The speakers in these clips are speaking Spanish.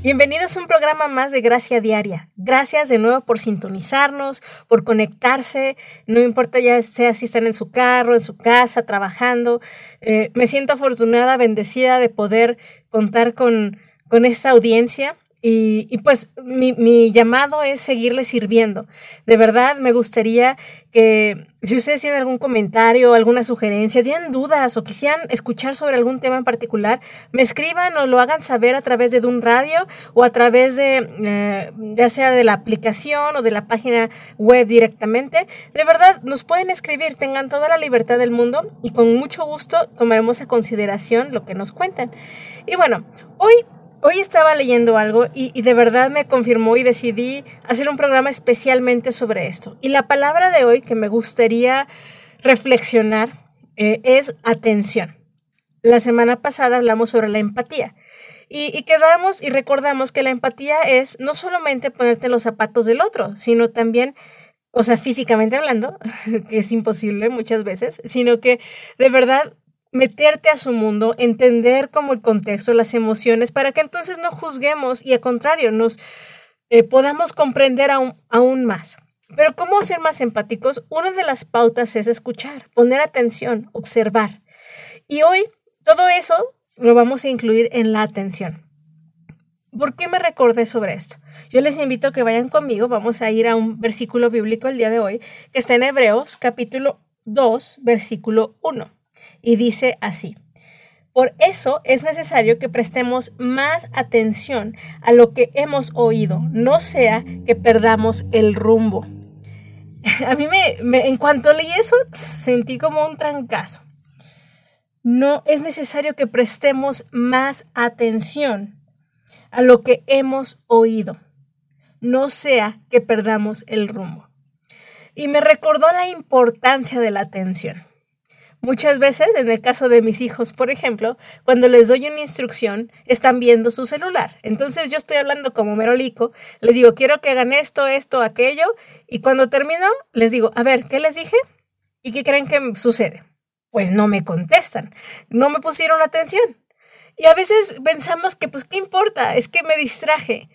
Bienvenidos a un programa más de Gracia Diaria. Gracias de nuevo por sintonizarnos, por conectarse. No importa ya sea si están en su carro, en su casa, trabajando. Eh, me siento afortunada, bendecida de poder contar con, con esta audiencia. Y, pues mi, llamado es seguirle sirviendo. De verdad me gustaría que si ustedes tienen algún comentario, alguna sugerencia, tienen dudas o quisieran escuchar sobre algún tema en particular, me escriban o lo hagan saber a través de un radio o a través de eh, ya sea de la aplicación o de la página web directamente. De verdad nos pueden escribir, tengan toda la libertad del mundo y con mucho gusto tomaremos a consideración lo que nos cuentan. Y bueno, hoy Hoy estaba leyendo algo y, de verdad me confirmó y decidí hacer un programa especialmente sobre esto. Y la palabra de hoy que me gustaría reflexionar eh, es atención. La semana pasada hablamos sobre la empatía y, y, quedamos y recordamos que la empatía es no solamente ponerte en los zapatos del otro, sino también, o sea, físicamente hablando, que es imposible muchas veces, sino que de verdad meterte a su mundo, entender como el contexto, las emociones, para que entonces no juzguemos y al contrario, nos eh, podamos comprender aún, aún más. Pero ¿cómo ser más empáticos? Una de las pautas es escuchar, poner atención, observar. Y hoy todo eso lo vamos a incluir en la atención. ¿Por qué me recordé sobre esto? Yo les invito a que vayan conmigo, vamos a ir a un versículo bíblico el día de hoy, que está en Hebreos capítulo 2, versículo 1 y dice así. Por eso es necesario que prestemos más atención a lo que hemos oído, no sea que perdamos el rumbo. A mí me, en cuanto leí eso, sentí como un trancazo. No es necesario que prestemos más atención a lo que hemos oído, no sea que perdamos el rumbo. Y me recordó la importancia de la atención. Muchas veces, en el caso de mis hijos, por ejemplo, cuando les doy una instrucción, están viendo su celular. Entonces yo estoy hablando como merolico, les digo, quiero que hagan esto, esto, aquello, y cuando termino, les digo, a ver, ¿qué les dije? ¿Y qué creen que sucede? Pues no me contestan, no me pusieron atención. Y a veces pensamos que, pues, ¿qué importa? Es que me distraje.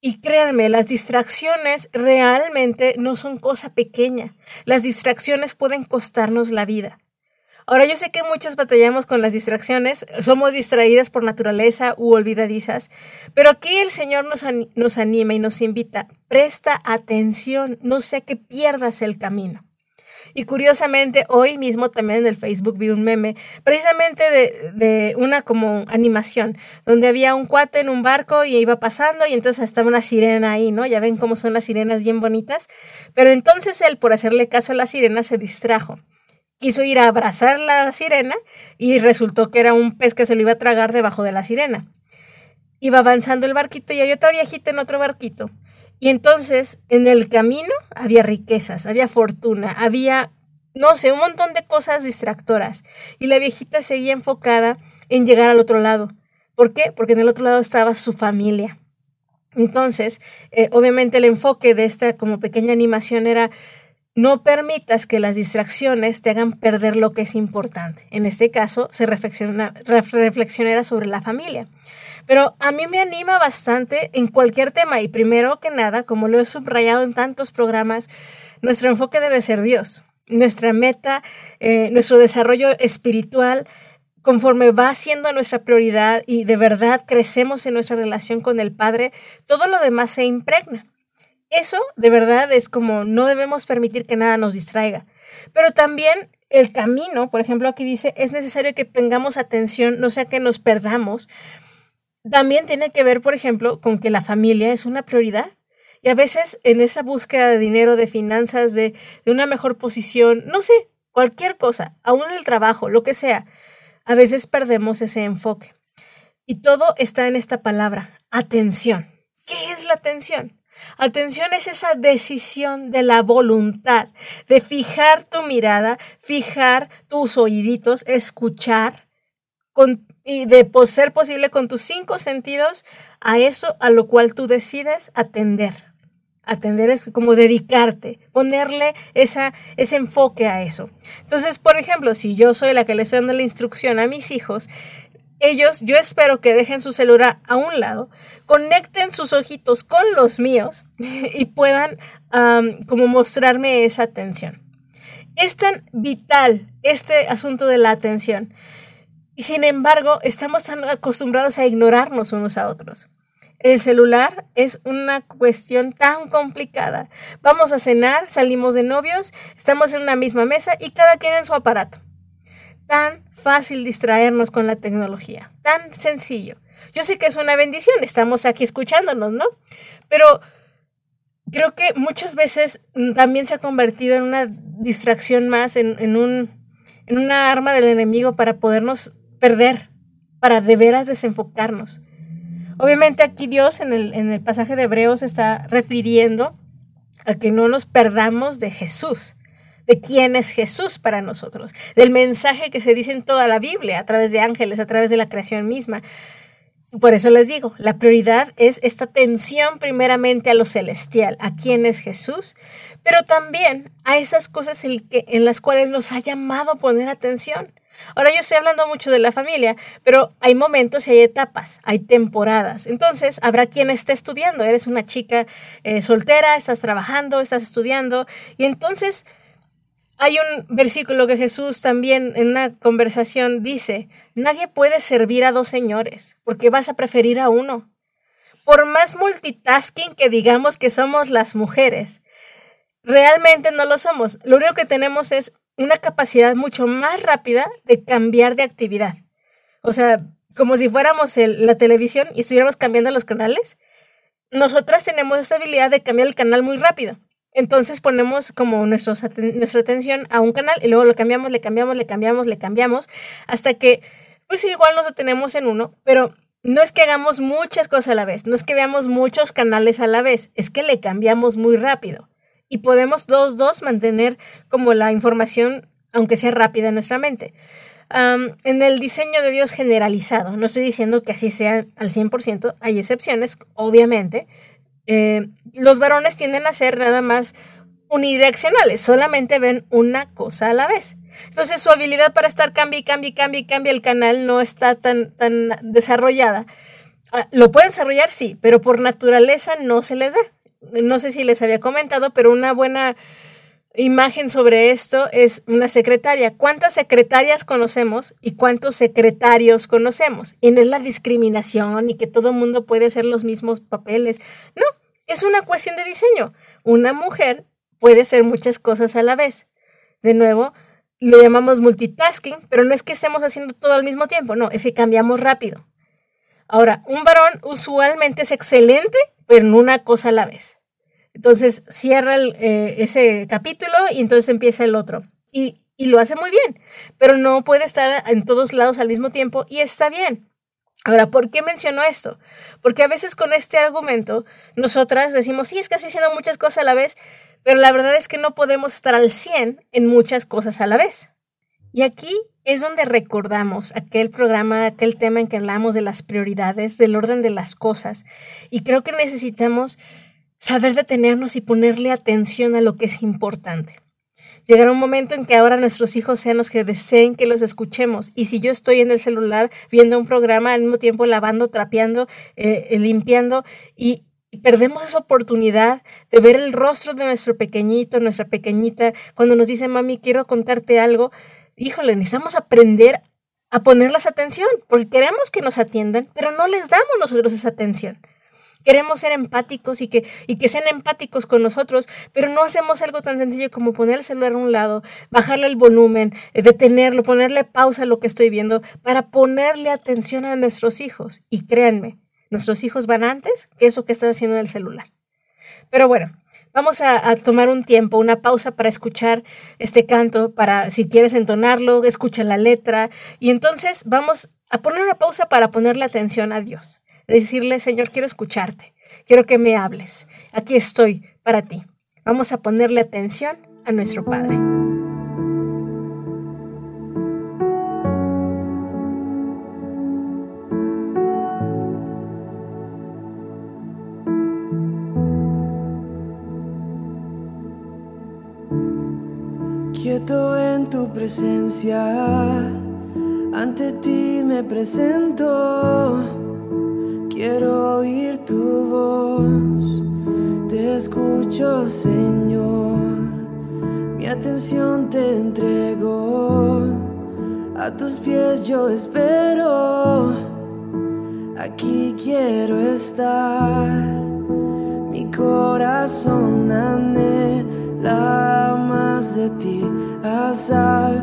Y créanme, las distracciones realmente no son cosa pequeña. Las distracciones pueden costarnos la vida. Ahora yo sé que muchas batallamos con las distracciones, somos distraídas por naturaleza u olvidadizas, pero aquí el Señor nos, nos anima y nos invita, presta atención, no sea que pierdas el camino. Y curiosamente, hoy mismo también en el Facebook vi un meme, precisamente de, de, una como animación, donde había un cuate en un barco y iba pasando y entonces estaba una sirena ahí, ¿no? Ya ven cómo son las sirenas bien bonitas. Pero entonces él, por hacerle caso a la sirena, se distrajo quiso ir a abrazar la sirena y resultó que era un pez que se lo iba a tragar debajo de la sirena. Iba avanzando el barquito y hay otra viejita en otro barquito. Y entonces en el camino había riquezas, había fortuna, había, no sé, un montón de cosas distractoras. Y la viejita seguía enfocada en llegar al otro lado. ¿Por qué? Porque en el otro lado estaba su familia. Entonces, eh, obviamente el enfoque de esta como pequeña animación era no permitas que las distracciones te hagan perder lo que es importante. En este caso, se reflexiona, reflexionera sobre la familia. Pero a mí me anima bastante en cualquier tema y primero que nada, como lo he subrayado en tantos programas, nuestro enfoque debe ser Dios. Nuestra meta, eh, nuestro desarrollo espiritual, conforme va siendo nuestra prioridad y de verdad crecemos en nuestra relación con el Padre, todo lo demás se impregna. Eso de verdad es como no debemos permitir que nada nos distraiga. Pero también el camino, por ejemplo, aquí dice, es necesario que tengamos atención, no sea que nos perdamos. También tiene que ver, por ejemplo, con que la familia es una prioridad. Y a veces en esa búsqueda de dinero, de finanzas, de, de una mejor posición, no sé, cualquier cosa, aún el trabajo, lo que sea, a veces perdemos ese enfoque. Y todo está en esta palabra, atención. ¿Qué es la atención? Atención es esa decisión de la voluntad, de fijar tu mirada, fijar tus oíditos, escuchar y de ser posible con tus cinco sentidos a eso a lo cual tú decides atender. Atender es como dedicarte, ponerle esa, ese enfoque a eso. Entonces, por ejemplo, si yo soy la que le estoy dando la instrucción a mis hijos, ellos, yo espero que dejen su celular a un lado, conecten sus ojitos con los míos y puedan como mostrarme esa atención. Es tan vital este asunto de la atención. Sin embargo, estamos tan acostumbrados a ignorarnos unos a otros. El celular es una cuestión tan complicada. Vamos a cenar, salimos de novios, estamos en una misma mesa y cada quien en su aparato. Tan fácil distraernos con la tecnología, tan sencillo. Yo sé que es una bendición, estamos aquí escuchándonos, ¿no? Pero creo que muchas veces también se ha convertido en una distracción más, en, un, en una arma del enemigo para podernos perder, para de veras desenfocarnos. Obviamente aquí Dios en el, en el pasaje de Hebreos está refiriendo a que no nos perdamos de Jesús, de quién es Jesús para nosotros, del mensaje que se dice en toda la Biblia, a través de ángeles, a través de la creación misma. Por eso les digo, la prioridad es esta atención primeramente a lo celestial, a quién es Jesús, pero también a esas cosas en, en las cuales nos ha llamado poner atención. Ahora yo estoy hablando mucho de la familia, pero hay momentos y hay etapas, hay temporadas. Entonces, habrá quien esté estudiando. Eres una chica eh, soltera, estás trabajando, estás estudiando. Y entonces hay un versículo que Jesús también en una conversación dice, nadie puede servir a dos señores porque vas a preferir a uno. Por más multitasking que digamos que somos las mujeres, realmente no lo somos. Lo único que tenemos es una capacidad mucho más rápida de cambiar de actividad. O sea, como si fuéramos la televisión y estuviéramos cambiando los canales. Nosotras tenemos esa habilidad de cambiar el canal muy rápido. Entonces ponemos como nuestra atención a un canal y luego lo cambiamos, le cambiamos, le cambiamos, le cambiamos, hasta que pues igual nos detenemos en uno, pero no es que hagamos muchas cosas a la vez, no es que veamos muchos canales a la vez, es que le cambiamos muy rápido y podemos dos, dos mantener como la información, aunque sea rápida en nuestra mente. en el diseño de Dios generalizado, no estoy diciendo que así sea al 100%, hay excepciones, obviamente. Eh, los varones tienden a ser nada más unidireccionales, solamente ven una cosa a la vez. Entonces su habilidad para estar cambia y cambia y cambia y cambia el canal no está tan, tan desarrollada. Ah, lo pueden desarrollar, sí, pero por naturaleza no se les da no sé si les había comentado, pero una buena imagen sobre esto es una secretaria. ¿Cuántas secretarias conocemos y cuántos secretarios conocemos? Y no es la discriminación y que todo el mundo puede hacer los mismos papeles. No, es una cuestión de diseño. Una mujer puede hacer muchas cosas a la vez. De nuevo, lo llamamos multitasking, pero no es que estemos haciendo todo al mismo tiempo, no, es que cambiamos rápido. Ahora, un varón usualmente es excelente pero en una cosa a la vez. Entonces cierra eh, ese capítulo y entonces empieza el otro. Y, y lo hace muy bien, pero no puede estar en todos lados al mismo tiempo y está bien. Ahora, ¿por qué menciono esto? Porque a veces con este argumento nosotras decimos, sí, es que estoy haciendo muchas cosas a la vez, pero la verdad es que no podemos estar al 100 en muchas cosas a la vez. Y aquí es donde recordamos aquel programa, aquel tema en que hablamos de las prioridades, del orden de las cosas. Y creo que necesitamos saber detenernos y ponerle atención a lo que es importante. Llegará un momento en que ahora nuestros hijos sean los que deseen que los escuchemos. Y si yo estoy en el celular viendo un programa al mismo tiempo lavando, trapeando, eh, limpiando y, perdemos esa oportunidad de ver el rostro de nuestro pequeñito, nuestra pequeñita, cuando nos dice, mami, quiero contarte algo, híjole, necesitamos aprender a ponerles atención, porque queremos que nos atiendan, pero no les damos nosotros esa atención. Queremos ser empáticos y que, y que sean empáticos con nosotros, pero no hacemos algo tan sencillo como poner el celular a un lado, bajarle el volumen, eh, detenerlo, ponerle pausa a lo que estoy viendo, para ponerle atención a nuestros hijos. Y créanme, nuestros hijos van antes que eso que estás haciendo en el celular. Pero bueno, Vamos a, tomar un tiempo, una pausa para escuchar este canto, para si quieres entonarlo, escucha la letra y entonces vamos a poner una pausa para ponerle atención a Dios decirle, Señor, quiero escucharte, quiero que me hables, aquí estoy para ti. Vamos a ponerle atención a nuestro Padre. Quieto en tu presencia, ante ti me presento Quiero oír tu voz, te escucho Señor, mi atención te entrego, a tus pies yo espero, aquí quiero estar, mi corazón anhela más de ti, a sal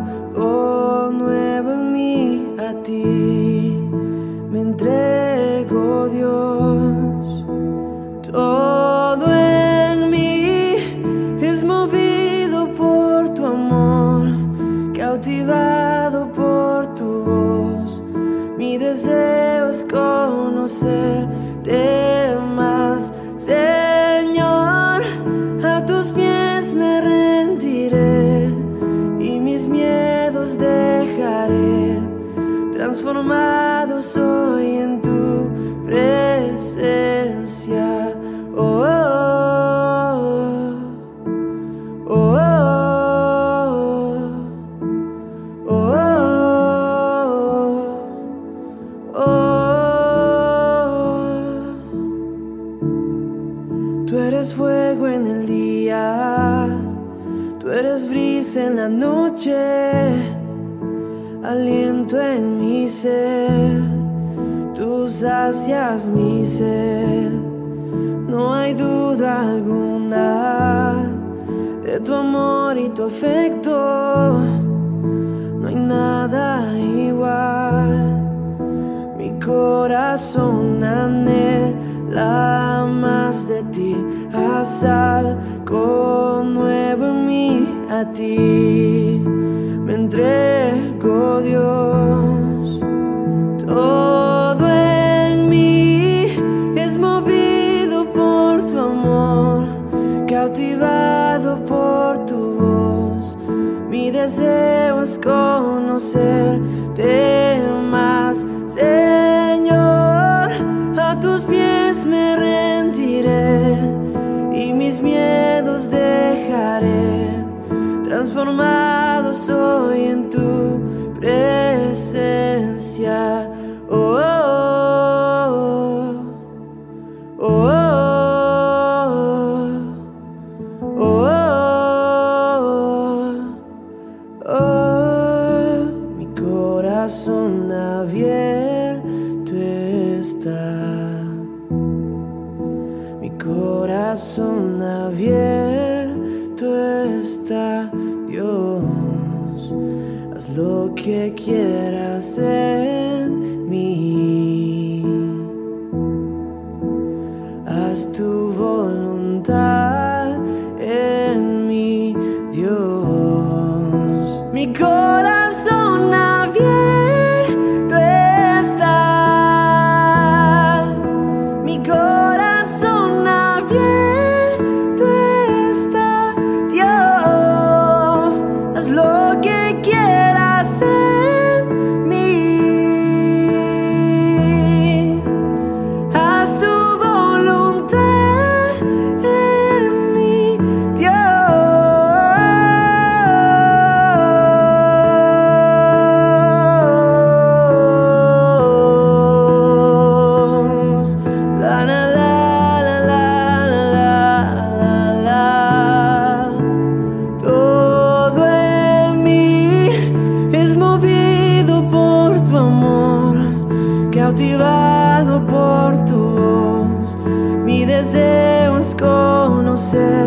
said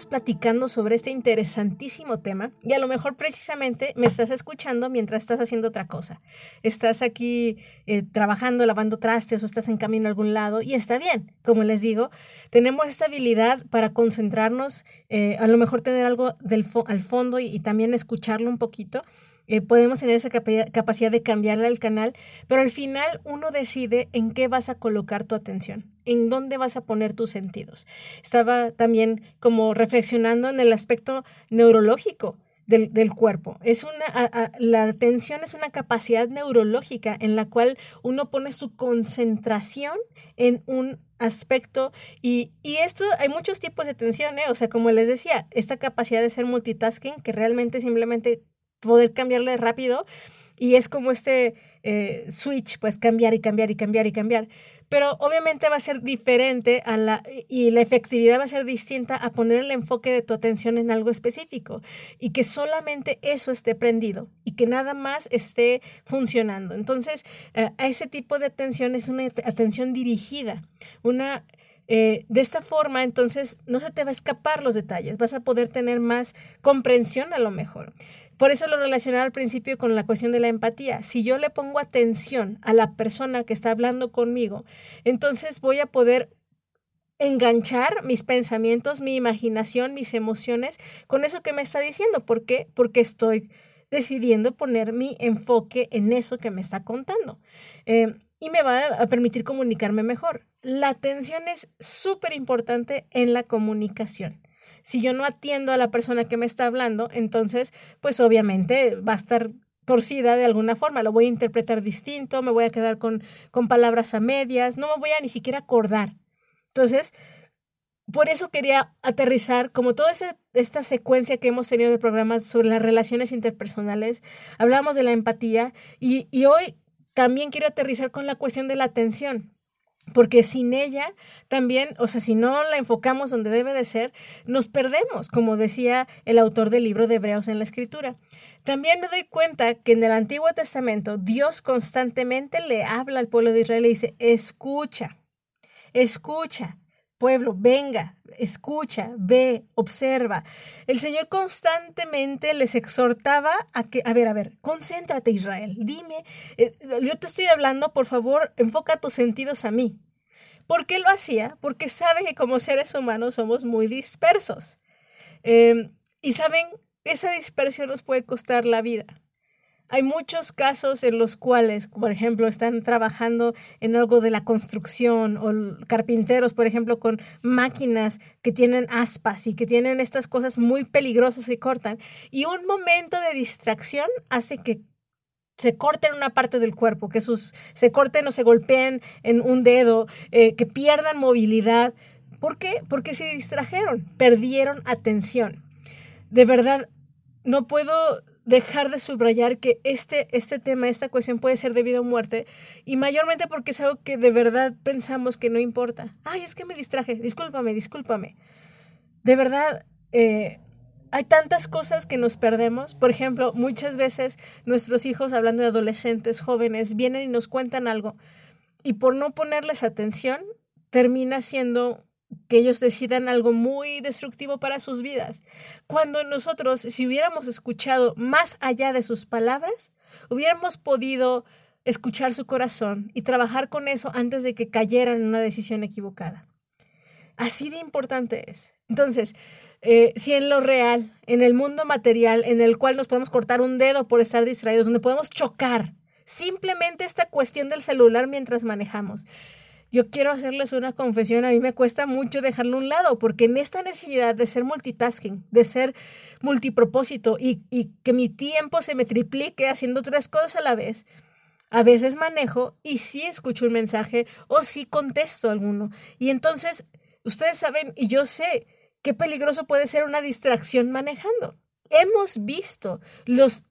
continuamos platicando sobre este interesantísimo tema y a lo mejor precisamente me estás escuchando mientras estás haciendo otra cosa. Estás aquí eh, trabajando, lavando trastes o estás en camino a algún lado y está bien. Como les digo, tenemos esta habilidad para concentrarnos, eh, a lo mejor tener algo del al fondo y también escucharlo un poquito eh, podemos tener esa capacidad de cambiarle el canal, pero al final uno decide en qué vas a colocar tu atención, en dónde vas a poner tus sentidos. Estaba también como reflexionando en el aspecto neurológico. Del, cuerpo. Es una, la atención es una capacidad neurológica en la cual uno pone su concentración en un aspecto y, y, esto hay muchos tipos de atención, ¿eh? o sea, como les decía, esta capacidad de ser multitasking que realmente simplemente poder cambiarle rápido y es como este eh, switch, pues cambiar y cambiar y cambiar y cambiar. Pero obviamente va a ser diferente a la, y la efectividad va a ser distinta a poner el enfoque de tu atención en algo específico y que solamente eso esté prendido y que nada más esté funcionando. Entonces, eh, ese tipo de atención es una atención dirigida, una eh, de esta forma, entonces, no se te va a escapar los detalles, vas a poder tener más comprensión a lo mejor. Por eso lo relacionaba al principio con la cuestión de la empatía. Si yo le pongo atención a la persona que está hablando conmigo, entonces voy a poder enganchar mis pensamientos, mi imaginación, mis emociones con eso que me está diciendo. ¿Por qué? Porque estoy decidiendo poner mi enfoque en eso que me está contando. Eh, y me va a permitir comunicarme mejor. La atención es súper importante en la comunicación. Si yo no atiendo a la persona que me está hablando, entonces, pues obviamente va a estar torcida de alguna forma, lo voy a interpretar distinto, me voy a quedar con, con palabras a medias, no me voy a ni siquiera acordar. Entonces, por eso quería aterrizar, como toda esta secuencia que hemos tenido de programas sobre las relaciones interpersonales, hablamos de la empatía y, y hoy también quiero aterrizar con la cuestión de la atención porque sin ella también, o sea, si no la enfocamos donde debe de ser, nos perdemos, como decía el autor del libro de Hebreos en la Escritura. También me doy cuenta que en el Antiguo Testamento Dios constantemente le habla al pueblo de Israel y dice, escucha, escucha, pueblo, venga, escucha, ve, observa. El Señor constantemente les exhortaba a que, a ver, a ver, concéntrate Israel, dime, eh, yo te estoy hablando, por favor, enfoca tus sentidos a mí. ¿Por qué lo hacía? Porque sabe que como seres humanos somos muy dispersos. Em, y saben, esa dispersión nos puede costar la vida. Hay muchos casos en los cuales, por ejemplo, están trabajando en algo de la construcción o carpinteros, por ejemplo, con máquinas que tienen aspas y que tienen estas cosas muy peligrosas que cortan. Y un momento de distracción hace que se corten una parte del cuerpo, que sus, se corten o se golpeen en un dedo, eh, que pierdan movilidad. ¿Por qué? Porque se distrajeron, perdieron atención. De verdad, no puedo dejar de subrayar que este, este tema, esta cuestión puede ser de vida o muerte, y mayormente porque es algo que de verdad pensamos que no importa. Ay, es que me distraje, discúlpame, discúlpame. De verdad, eh, hay tantas cosas que nos perdemos. Por ejemplo, muchas veces nuestros hijos, hablando de adolescentes, jóvenes, vienen y nos cuentan algo, y por no ponerles atención, termina siendo que ellos decidan algo muy destructivo para sus vidas. Cuando nosotros, si hubiéramos escuchado más allá de sus palabras, hubiéramos podido escuchar su corazón y trabajar con eso antes de que cayeran en una decisión equivocada. Así de importante es. Entonces, eh, si en lo real, en el mundo material, en el cual nos podemos cortar un dedo por estar distraídos, donde podemos chocar, simplemente esta cuestión del celular mientras manejamos, yo quiero hacerles una confesión, a mí me cuesta mucho dejarlo a un lado, porque en esta necesidad de ser multitasking, de ser multipropósito y, y que mi tiempo se me triplique haciendo tres cosas a la vez, a veces manejo y sí escucho un mensaje o sí contesto alguno. Y entonces, ustedes saben, y yo sé qué peligroso puede ser una distracción manejando. Hemos visto los,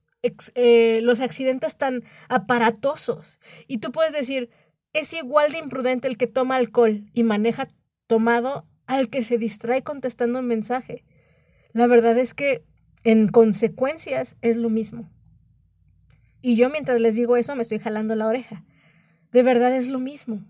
eh, los accidentes tan aparatosos y tú puedes decir, es igual de imprudente el que toma alcohol y maneja tomado al que se distrae contestando un mensaje. La verdad es que en consecuencias es lo mismo. Y yo mientras les digo eso me estoy jalando la oreja. De verdad es lo mismo.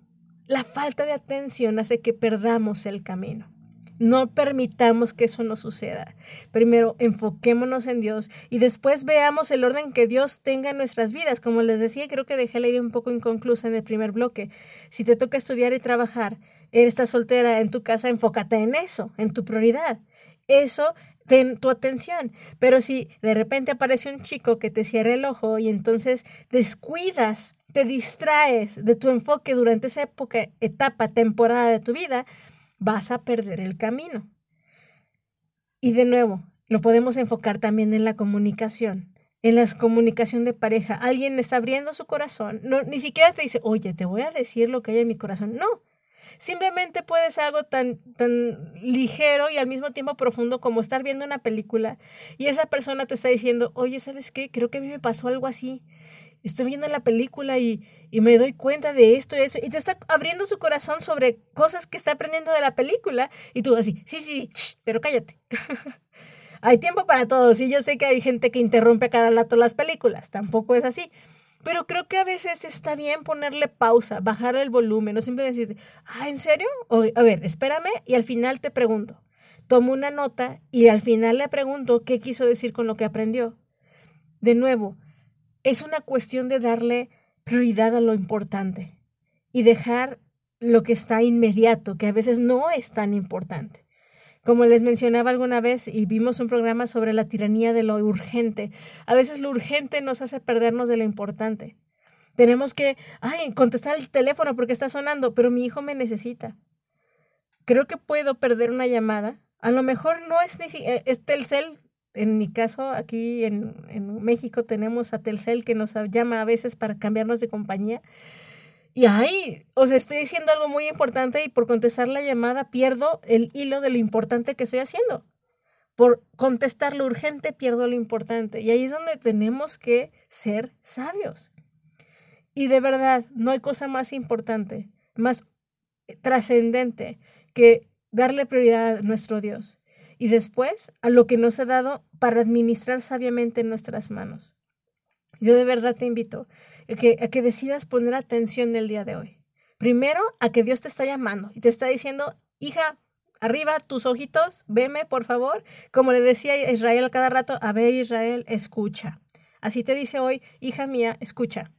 La falta de atención hace que perdamos el camino. No permitamos que eso no suceda. Primero, enfoquémonos en Dios y después veamos el orden que Dios tenga en nuestras vidas. Como les decía, creo que dejé la idea un poco inconclusa en el primer bloque. Si te toca estudiar y trabajar, estás soltera en tu casa, enfócate en eso, en tu prioridad. Eso ten tu atención. Pero si de repente aparece un chico que te cierra el ojo y entonces descuidas, te distraes de tu enfoque durante esa época, etapa, temporada de tu vida, vas a perder el camino. Y de nuevo, lo podemos enfocar también en la comunicación, en la comunicación de pareja. Alguien está abriendo su corazón, no, ni siquiera te dice, oye, te voy a decir lo que hay en mi corazón. No, simplemente puede ser algo tan, tan ligero y al mismo tiempo profundo como estar viendo una película y esa persona te está diciendo, oye, ¿sabes qué? Creo que a mí me pasó algo así estoy viendo la película y, me doy cuenta de esto y eso, y te está abriendo su corazón sobre cosas que está aprendiendo de la película, y tú así, sí, sí, pero cállate. hay tiempo para todos, y yo sé que hay gente que interrumpe a cada rato las películas, tampoco es así. Pero creo que a veces está bien ponerle pausa, bajar el volumen, no siempre decir, ah, ¿en serio? O, a ver, espérame y al final te pregunto. Tomo una nota y al final le pregunto qué quiso decir con lo que aprendió. De nuevo, es una cuestión de darle prioridad a lo importante y dejar lo que está inmediato, que a veces no es tan importante. Como les mencionaba alguna vez y vimos un programa sobre la tiranía de lo urgente, a veces lo urgente nos hace perdernos de lo importante. Tenemos que, ay, contestar el teléfono porque está sonando, pero mi hijo me necesita. Creo que puedo perder una llamada. A lo mejor no es ni eh, es Telcel, en mi caso, aquí en, México tenemos a Telcel que nos llama a veces para cambiarnos de compañía. Y ahí, o sea, estoy diciendo algo muy importante y por contestar la llamada pierdo el hilo de lo importante que estoy haciendo. Por contestar lo urgente pierdo lo importante. Y ahí es donde tenemos que ser sabios. Y de verdad, no hay cosa más importante, más trascendente que darle prioridad a nuestro Dios y después a lo que nos ha dado para administrar sabiamente en nuestras manos. Yo de verdad te invito a que, a que decidas poner atención el día de hoy. Primero, a que Dios te está llamando y te está diciendo, hija, arriba tus ojitos, veme por favor. Como le decía Israel cada rato, a ver Israel, escucha. Así te dice hoy, hija mía, escucha.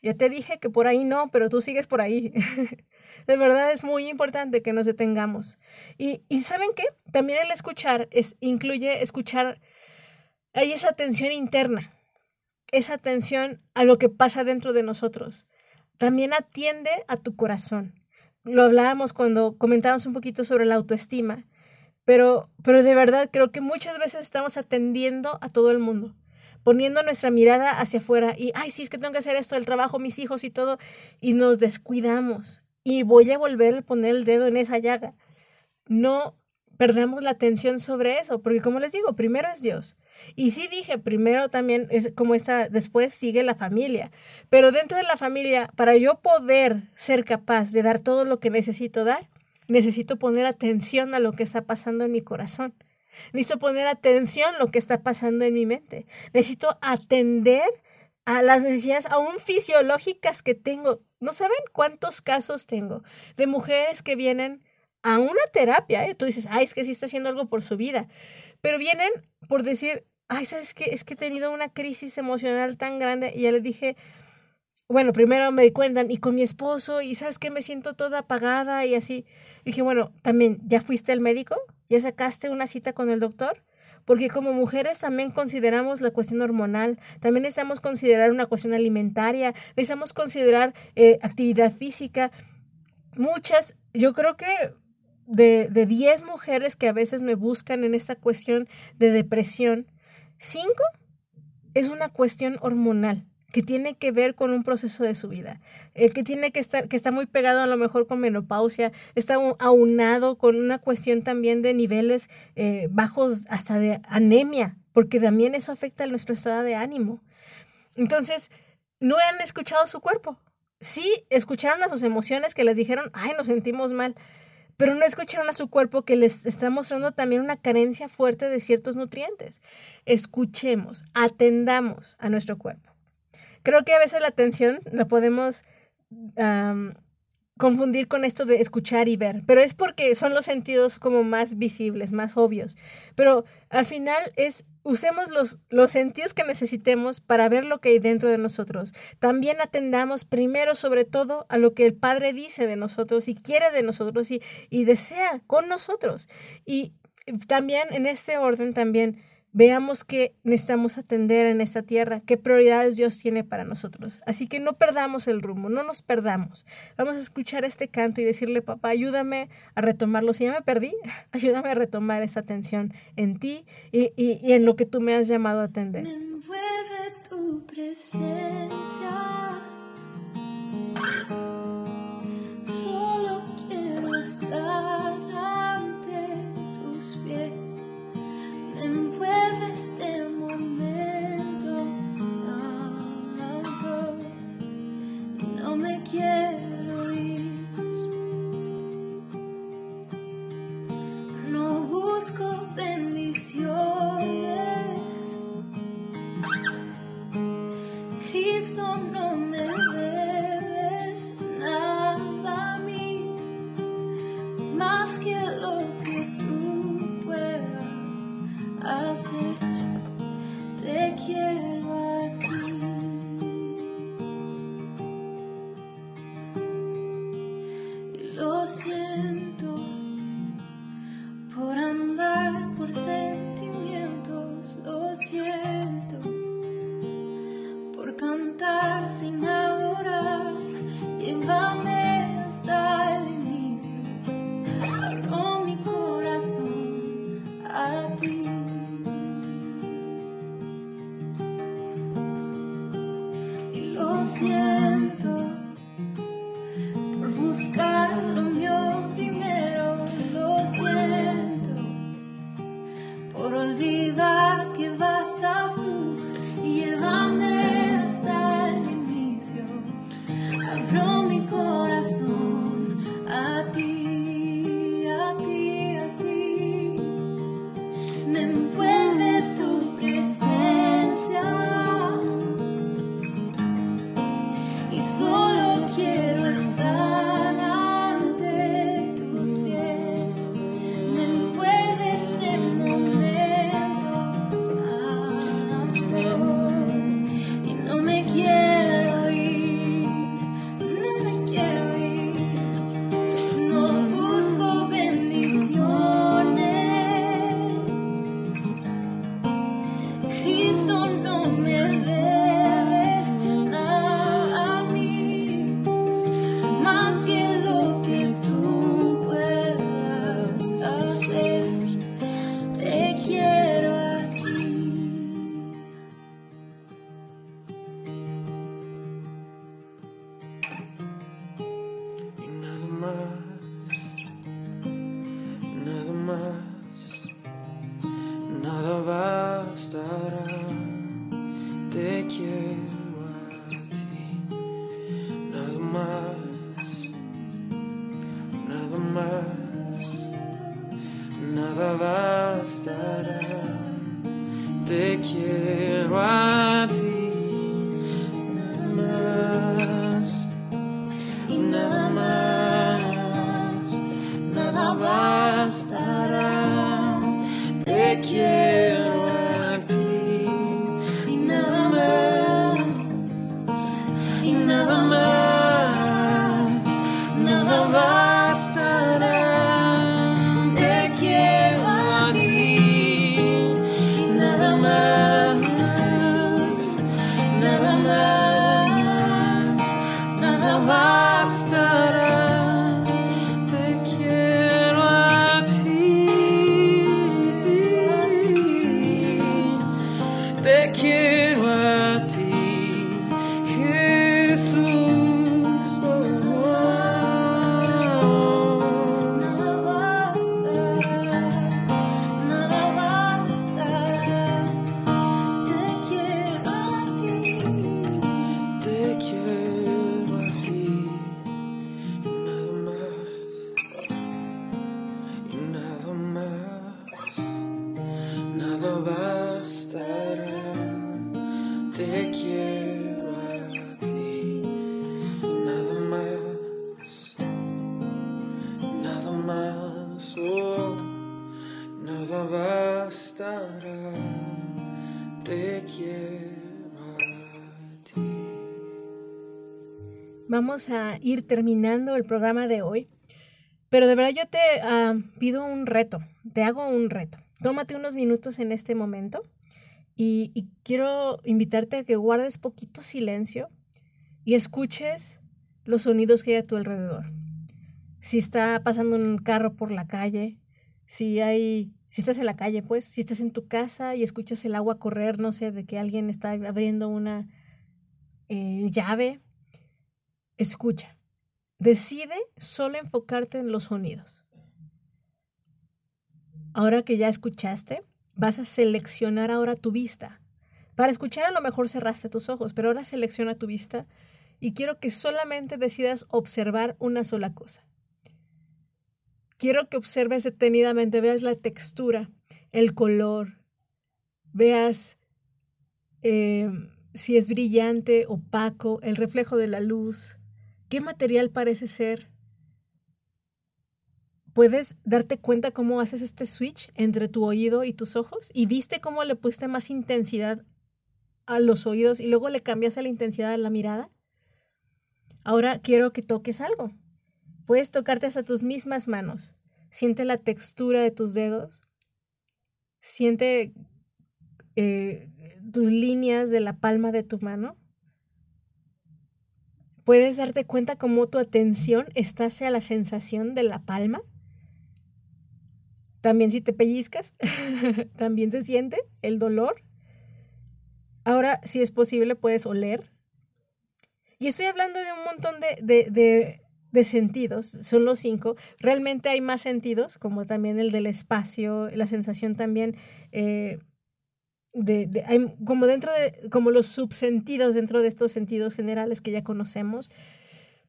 Ya te dije que por ahí no, pero tú sigues por ahí. De verdad es muy importante que nos detengamos. Y, y ¿saben qué? También el escuchar es, incluye escuchar, hay esa atención interna, esa atención a lo que pasa dentro de nosotros. También atiende a tu corazón. Lo hablábamos cuando comentábamos un poquito sobre la autoestima, pero, pero de verdad creo que muchas veces estamos atendiendo a todo el mundo poniendo nuestra mirada hacia afuera y, ay, sí, es que tengo que hacer esto, el trabajo, mis hijos y todo, y nos descuidamos y voy a volver a poner el dedo en esa llaga. No perdamos la atención sobre eso, porque como les digo, primero es Dios. Y sí dije, primero también es como esa, después sigue la familia. Pero dentro de la familia, para yo poder ser capaz de dar todo lo que necesito dar, necesito poner atención a lo que está pasando en mi corazón. Necesito poner atención a lo que está pasando en mi mente. Necesito atender a las necesidades aún fisiológicas que tengo. No saben cuántos casos tengo de mujeres que vienen a una terapia. ¿eh? Tú dices, ay, es que sí está haciendo algo por su vida. Pero vienen por decir, ay, ¿sabes qué? Es que he tenido una crisis emocional tan grande. Y ya le dije, bueno, primero me di cuenta, y con mi esposo, y ¿sabes qué? Me siento toda apagada y así. dije, bueno, también, ¿ya fuiste al médico? ¿Ya sacaste una cita con el doctor? Porque como mujeres también consideramos la cuestión hormonal, también necesitamos considerar una cuestión alimentaria, necesitamos considerar eh, actividad física. Muchas, yo creo que de, de 10 mujeres que a veces me buscan en esta cuestión de depresión, 5 es una cuestión hormonal que tiene que ver con un proceso de su vida, el que tiene que estar, que está muy pegado a lo mejor con menopausia, está aunado con una cuestión también de niveles eh, bajos hasta de anemia, porque también eso afecta a nuestro estado de ánimo. Entonces, no han escuchado su cuerpo. Sí, escucharon a sus emociones que les dijeron, ay, nos sentimos mal, pero no escucharon a su cuerpo que les está mostrando también una carencia fuerte de ciertos nutrientes. Escuchemos, atendamos a nuestro cuerpo. Creo que a veces la atención la podemos confundir con esto de escuchar y ver, pero es porque son los sentidos como más visibles, más obvios. Pero al final es usemos los, los sentidos que necesitemos para ver lo que hay dentro de nosotros. También atendamos primero, sobre todo, a lo que el Padre dice de nosotros y quiere de nosotros y, y desea con nosotros. Y también en este orden también veamos que necesitamos atender en esta tierra, qué prioridades Dios tiene para nosotros. Así que no perdamos el rumbo, no nos perdamos. Vamos a escuchar este canto y decirle, papá, ayúdame a retomarlo. Si ya me perdí, ayúdame a retomar esa atención en ti y, y, y en lo que tú me has llamado a atender. Me envuelve tu presencia. Te quiero a ti, Vamos a ir terminando el programa de hoy, pero de verdad yo te ah, pido un reto, te hago un reto. Tómate unos minutos en este momento y, y quiero invitarte a que guardes poquito silencio y escuches los sonidos que hay a tu alrededor. Si está pasando un carro por la calle, si hay si estás en la calle, pues, si estás en tu casa y escuchas el agua correr, no sé, de que alguien está abriendo una eh, llave, escucha. Decide solo enfocarte en los sonidos. Ahora que ya escuchaste, vas a seleccionar ahora tu vista. Para escuchar a lo mejor cerraste tus ojos, pero ahora selecciona tu vista y quiero que solamente decidas observar una sola cosa. Quiero que observes detenidamente, veas la textura, el color, veas eh, si es brillante, opaco, el reflejo de la luz, qué material parece ser. ¿Puedes darte cuenta cómo haces este switch entre tu oído y tus ojos? ¿Y viste cómo le pusiste más intensidad a los oídos y luego le cambias la intensidad a la mirada? Ahora quiero que toques algo. Puedes tocarte hasta tus mismas manos. Siente la textura de tus dedos. Siente eh, tus líneas de la palma de tu mano. Puedes darte cuenta cómo tu atención está hacia la sensación de la palma. También si te pellizcas, también se siente el dolor. Ahora, si es posible, puedes oler y estoy hablando de un montón de, sentidos, son los cinco. Realmente hay más sentidos, como también el del espacio, la sensación también. Eh, de, hay como dentro de, como los subsentidos dentro de estos sentidos generales que ya conocemos.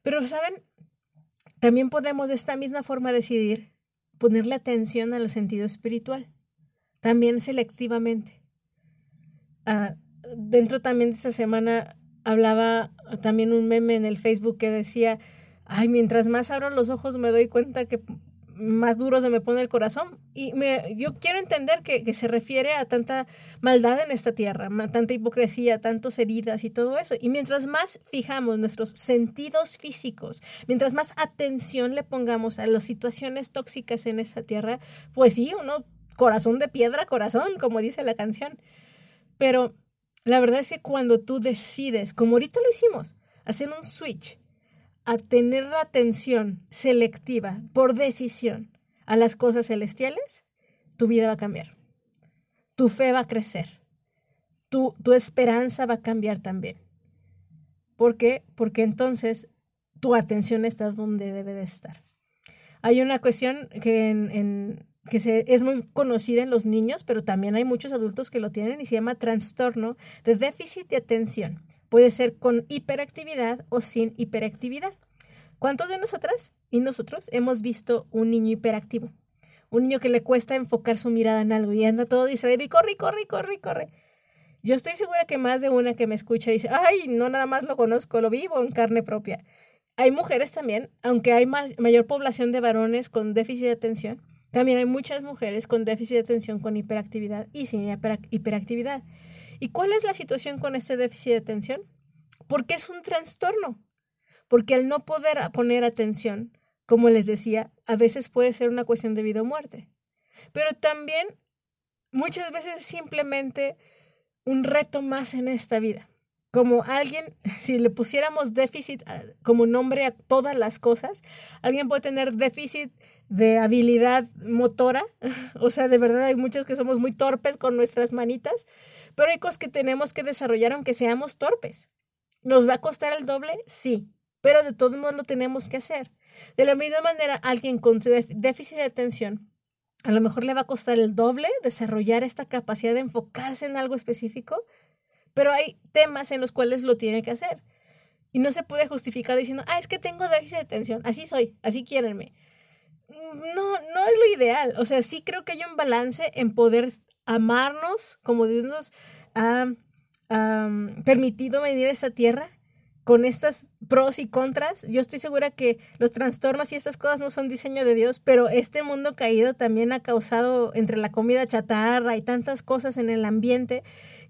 Pero, ¿saben? También podemos de esta misma forma decidir ponerle atención al sentido espiritual, también selectivamente. Ah, dentro también de esta semana hablaba también un meme en el Facebook que decía, ay, mientras más abro los ojos me doy cuenta que más duro se me pone el corazón. Y me, yo quiero entender que, que, se refiere a tanta maldad en esta tierra, tanta hipocresía, tantas heridas y todo eso. Y mientras más fijamos nuestros sentidos físicos, mientras más atención le pongamos a las situaciones tóxicas en esta tierra, pues sí, uno, corazón de piedra, corazón, como dice la canción. Pero la verdad es que cuando tú decides, como ahorita lo hicimos, hacer un switch a tener la atención selectiva por decisión a las cosas celestiales, tu vida va a cambiar. Tu fe va a crecer. Tu, tu esperanza va a cambiar también. ¿Por qué? Porque entonces tu atención está donde debe de estar. Hay una cuestión que en que se, es muy conocida en los niños, pero también hay muchos adultos que lo tienen y se llama trastorno de déficit de atención. Puede ser con hiperactividad o sin hiperactividad. ¿Cuántos de nosotras y nosotros hemos visto un niño hiperactivo? Un niño que le cuesta enfocar su mirada en algo y anda todo distraído y corre, corre, corre, corre. Yo estoy segura que más de una que me escucha dice, ay, no nada más lo conozco, lo vivo en carne propia. Hay mujeres también, aunque hay más, mayor población de varones con déficit de atención, también hay muchas mujeres con déficit de atención con hiperactividad y sin hiperactividad. ¿Y cuál es la situación con este déficit de atención? Porque es un trastorno. Porque al no poder poner atención, como les decía, a veces puede ser una cuestión de vida o muerte. Pero también muchas veces es simplemente un reto más en esta vida. Como alguien, si le pusiéramos déficit ah, como nombre a todas las cosas, alguien puede tener déficit de habilidad motora. O sea, de verdad hay muchos que somos muy torpes con nuestras manitas, pero hay cosas que tenemos que desarrollar aunque seamos torpes. ¿Nos va a costar el doble? Sí, pero de todos modos lo tenemos que hacer. De la misma manera, alguien con déficit de atención, a lo mejor le va a costar el doble desarrollar esta capacidad de enfocarse en algo específico, pero hay temas en los cuales lo tiene que hacer. Y no se puede justificar diciendo, ah, es que tengo déficit de atención, así soy, así quiérenme no, no es lo ideal. O sea, sí creo que hay un balance en poder amarnos como Dios nos ha permitido venir a esta tierra con estas pros y contras. Yo estoy segura que los trastornos y estas cosas no son diseño de Dios, pero este mundo caído también ha causado entre la comida chatarra y tantas cosas en el ambiente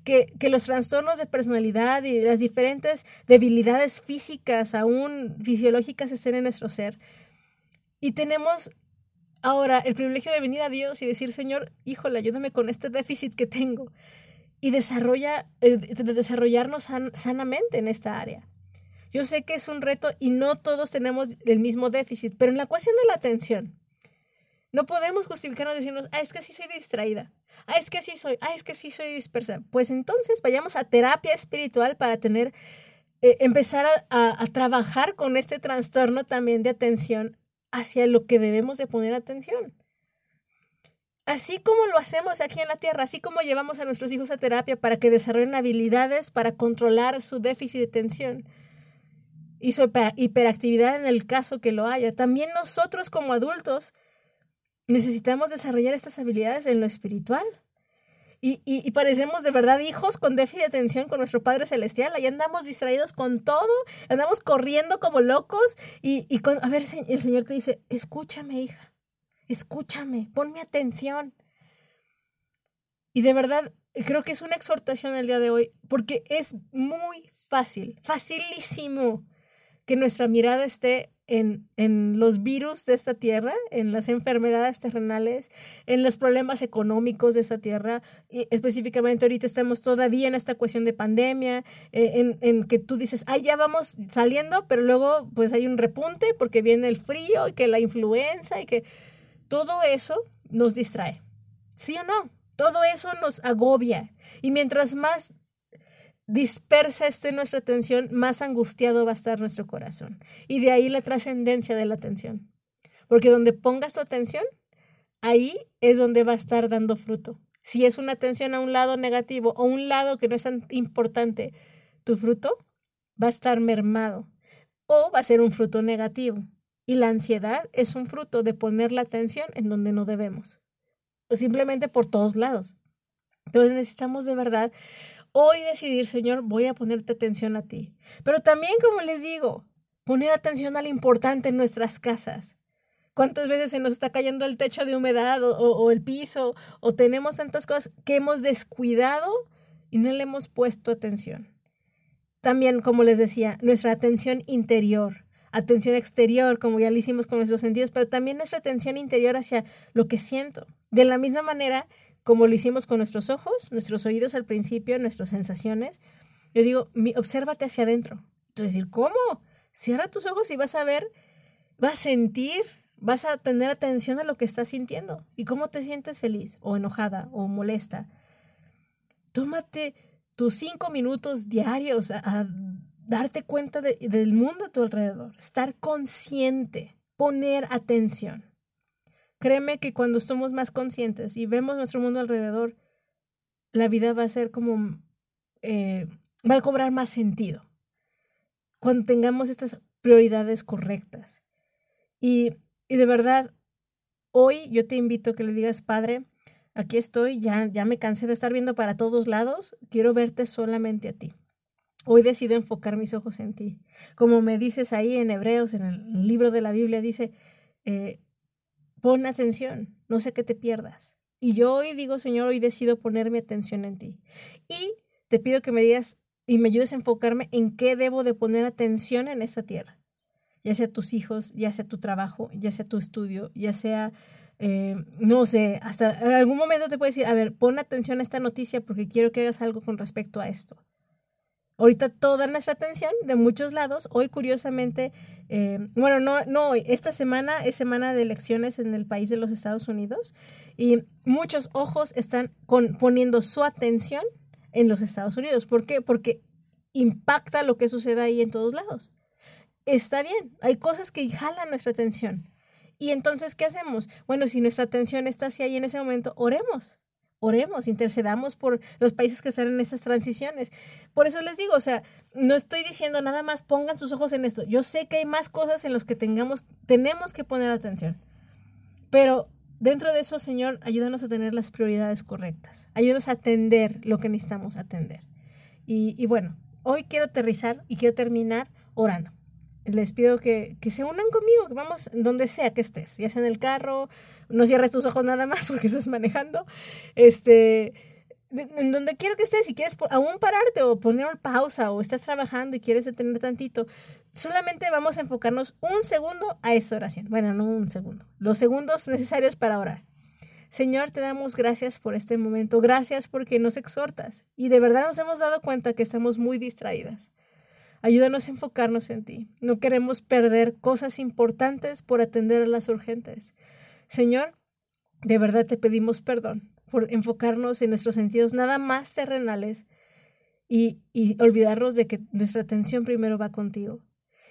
que, los trastornos de personalidad y las diferentes debilidades físicas, aún fisiológicas, estén en nuestro ser. Y tenemos ahora el privilegio de venir a Dios y decir, Señor, híjole, ayúdame con este déficit que tengo. Y desarrolla, eh, de desarrollarnos sanamente en esta área. Yo sé que es un reto y no todos tenemos el mismo déficit, pero en la cuestión de la atención, no podemos justificarnos diciendo, ah, es que así soy distraída, ah, es que así soy, ah, es que sí soy dispersa. Pues entonces vayamos a terapia espiritual para tener, eh, empezar a, a trabajar con este trastorno también de atención hacia lo que debemos de poner atención. Así como lo hacemos aquí en la Tierra, así como llevamos a nuestros hijos a terapia para que desarrollen habilidades para controlar su déficit de atención y su hiperactividad en el caso que lo haya. También nosotros como adultos necesitamos desarrollar estas habilidades en lo espiritual. Y, y, parecemos de verdad hijos con déficit de atención con nuestro Padre Celestial. Ahí andamos distraídos con todo, andamos corriendo como locos. Y, y con, a ver, el Señor te dice, escúchame, hija, escúchame, ponme atención. Y de verdad, creo que es una exhortación el día de hoy, porque es muy fácil, facilísimo que nuestra mirada esté en, en, los virus de esta tierra, en las enfermedades terrenales, en los problemas económicos de esta tierra. Y específicamente ahorita estamos todavía en esta cuestión de pandemia, eh, en, en, que tú dices, ay, ya vamos saliendo, pero luego pues hay un repunte porque viene el frío y que la influenza y que todo eso nos distrae. ¿Sí o no? Todo eso nos agobia. Y mientras más dispersa esté nuestra atención, más angustiado va a estar nuestro corazón. Y de ahí la trascendencia de la atención. Porque donde pongas tu atención, ahí es donde va a estar dando fruto. Si es una atención a un lado negativo o un lado que no es tan importante, tu fruto va a estar mermado o va a ser un fruto negativo. Y la ansiedad es un fruto de poner la atención en donde no debemos. O simplemente por todos lados. Entonces necesitamos de verdad hoy decidir, Señor, voy a ponerte atención a ti. Pero también, como les digo, poner atención a lo importante en nuestras casas. ¿Cuántas veces se nos está cayendo el techo de humedad o, el piso o tenemos tantas cosas que hemos descuidado y no le hemos puesto atención? También, como les decía, nuestra atención interior, atención exterior, como ya lo hicimos con nuestros sentidos, pero también nuestra atención interior hacia lo que siento. De la misma manera como lo hicimos con nuestros ojos, nuestros oídos al principio, nuestras sensaciones. Yo digo, obsérvate hacia adentro. Entonces, decir, ¿cómo? Cierra tus ojos y vas a ver, vas a sentir, vas a tener atención a lo que estás sintiendo y cómo te sientes feliz o enojada o molesta. Tómate tus cinco minutos diarios a, darte cuenta del mundo a tu alrededor, estar consciente, poner atención. Créeme que cuando somos más conscientes y vemos nuestro mundo alrededor, la vida va a ser como, eh, va a cobrar más sentido. Cuando tengamos estas prioridades correctas. Y, y de verdad, hoy yo te invito a que le digas, Padre, aquí estoy, ya, ya me cansé de estar viendo para todos lados, quiero verte solamente a ti. Hoy decido enfocar mis ojos en ti. Como me dices ahí en Hebreos, en el libro de la Biblia, dice, eh, Pon atención, no sé qué te pierdas. Y yo hoy digo, Señor, hoy decido poner mi atención en ti. Y te pido que me digas y me ayudes a enfocarme en qué debo de poner atención en esta tierra. Ya sea tus hijos, ya sea tu trabajo, ya sea tu estudio, ya sea, eh, no sé, hasta en algún momento te puedo decir, a ver, pon atención a esta noticia porque quiero que hagas algo con respecto a esto. Ahorita toda nuestra atención de muchos lados. Hoy, curiosamente, eh, bueno, no, no esta semana es semana de elecciones en el país de los Estados Unidos y muchos ojos están poniendo su atención en los Estados Unidos. ¿Por qué? Porque impacta lo que sucede ahí en todos lados. Está bien, hay cosas que jalan nuestra atención. Y entonces, ¿qué hacemos? Bueno, si nuestra atención está hacia ahí en ese momento, oremos oremos, intercedamos por los países que están en estas transiciones. Por eso les digo, o sea, no estoy diciendo nada más pongan sus ojos en esto. Yo sé que hay más cosas en las que tengamos, tenemos que poner atención. Pero dentro de eso, Señor, ayúdanos a tener las prioridades correctas. Ayúdanos a atender lo que necesitamos atender. Y, y bueno, hoy quiero aterrizar y quiero terminar orando. Les pido que, que se unan conmigo, que vamos donde sea que estés, ya sea en el carro, no cierres tus ojos nada más porque estás manejando, este, en donde quiera que estés, si quieres aún pararte o poner pausa o estás trabajando y quieres detener tantito, solamente vamos a enfocarnos un segundo a esta oración. Bueno, no un segundo, los segundos necesarios para orar. Señor, te damos gracias por este momento, gracias porque nos exhortas y de verdad nos hemos dado cuenta que estamos muy distraídas. Ayúdanos a enfocarnos en ti. No queremos perder cosas importantes por atender a las urgentes. Señor, de verdad te pedimos perdón por enfocarnos en nuestros sentidos nada más terrenales y, olvidarnos de que nuestra atención primero va contigo.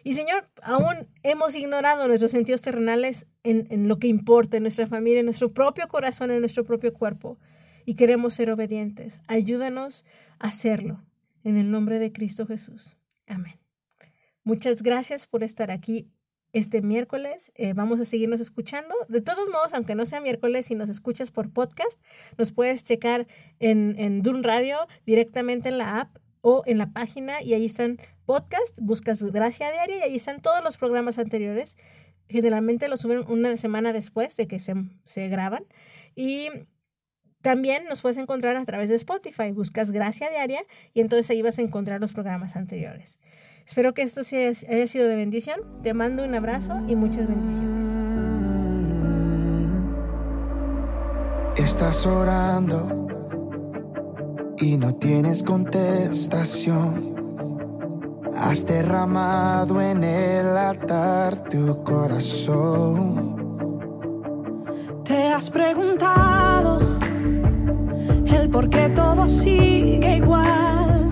Y Señor, aún hemos ignorado nuestros sentidos terrenales en, en lo que importa, en nuestra familia, en nuestro propio corazón, en nuestro propio cuerpo. Y queremos ser obedientes. Ayúdanos a hacerlo. En el nombre de Cristo Jesús. Amén. Muchas gracias por estar aquí este miércoles. Eh, vamos a seguirnos escuchando. De todos modos, aunque no sea miércoles, si nos escuchas por podcast, nos puedes checar en, en Dun Radio directamente en la app o en la página y ahí están podcast, buscas Gracia Diaria y ahí están todos los programas anteriores. Generalmente los suben una semana después de que se, se graban. Y también nos puedes encontrar a través de Spotify. Buscas Gracia Diaria y entonces ahí vas a encontrar los programas anteriores. Espero que esto sea- haya sido de bendición. Te mando un abrazo y muchas bendiciones. Estás orando y no tienes contestación. Has derramado en el altar tu corazón. Te has preguntado el por qué todo sigue igual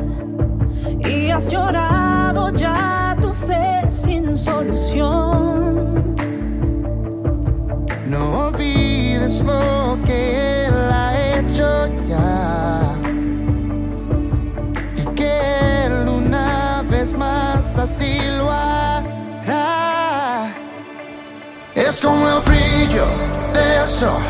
y has llorado ya tu fe sin solución. No olvides lo que Él ha hecho ya. Y que Él una vez más así lo hará. Es como el brillo del sol,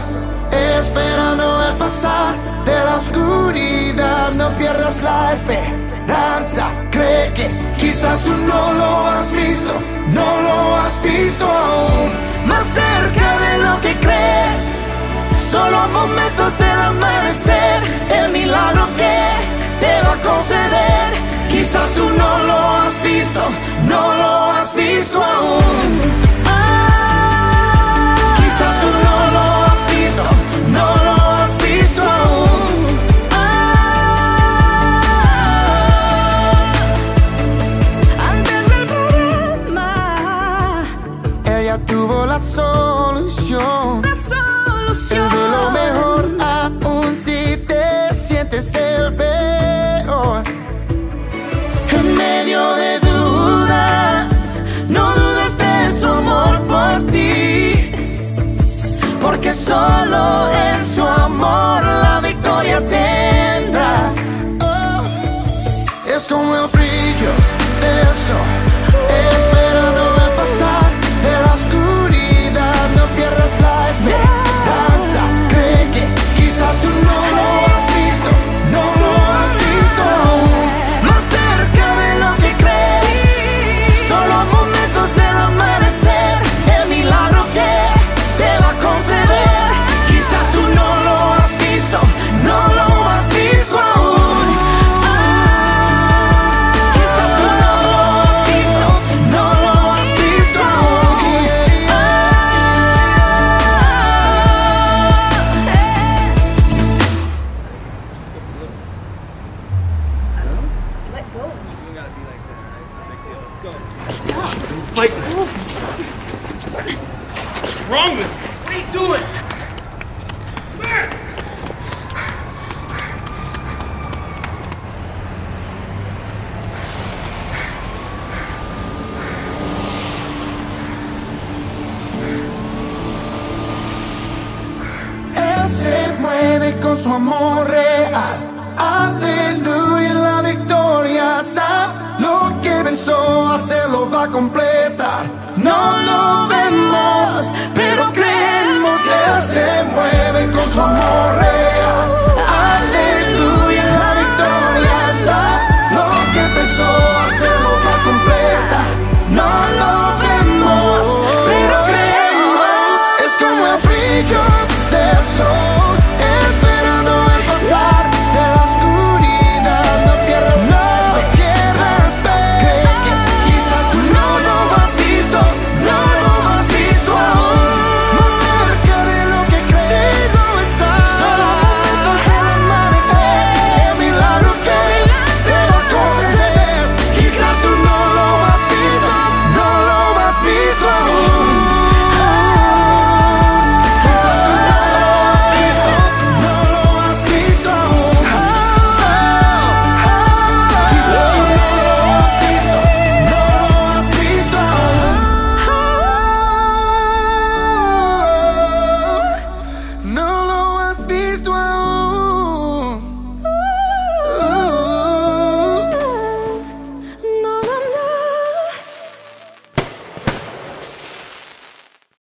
esperando el pasar de la oscuridad. No pierdas la esperanza, cree que quizás tú no lo has visto, no lo has visto aún. Más cerca de lo que crees, solo a momentos del amanecer, el milagro que te va a conceder. Quizás tú no lo has visto, no lo has visto aún. Quizás tú no lo has visto, no lo has visto aún. Tuvo la solución. la solución. ve lo mejor aún si te sientes el peor. En medio de dudas, no dudes de su amor por ti. Porque solo en su amor la victoria tendrás. Su amor real. Aleluya, la victoria está. Lo que pensó hacerlo va a completar. No lo vemos, pero creemos. Él se mueve con su amor real.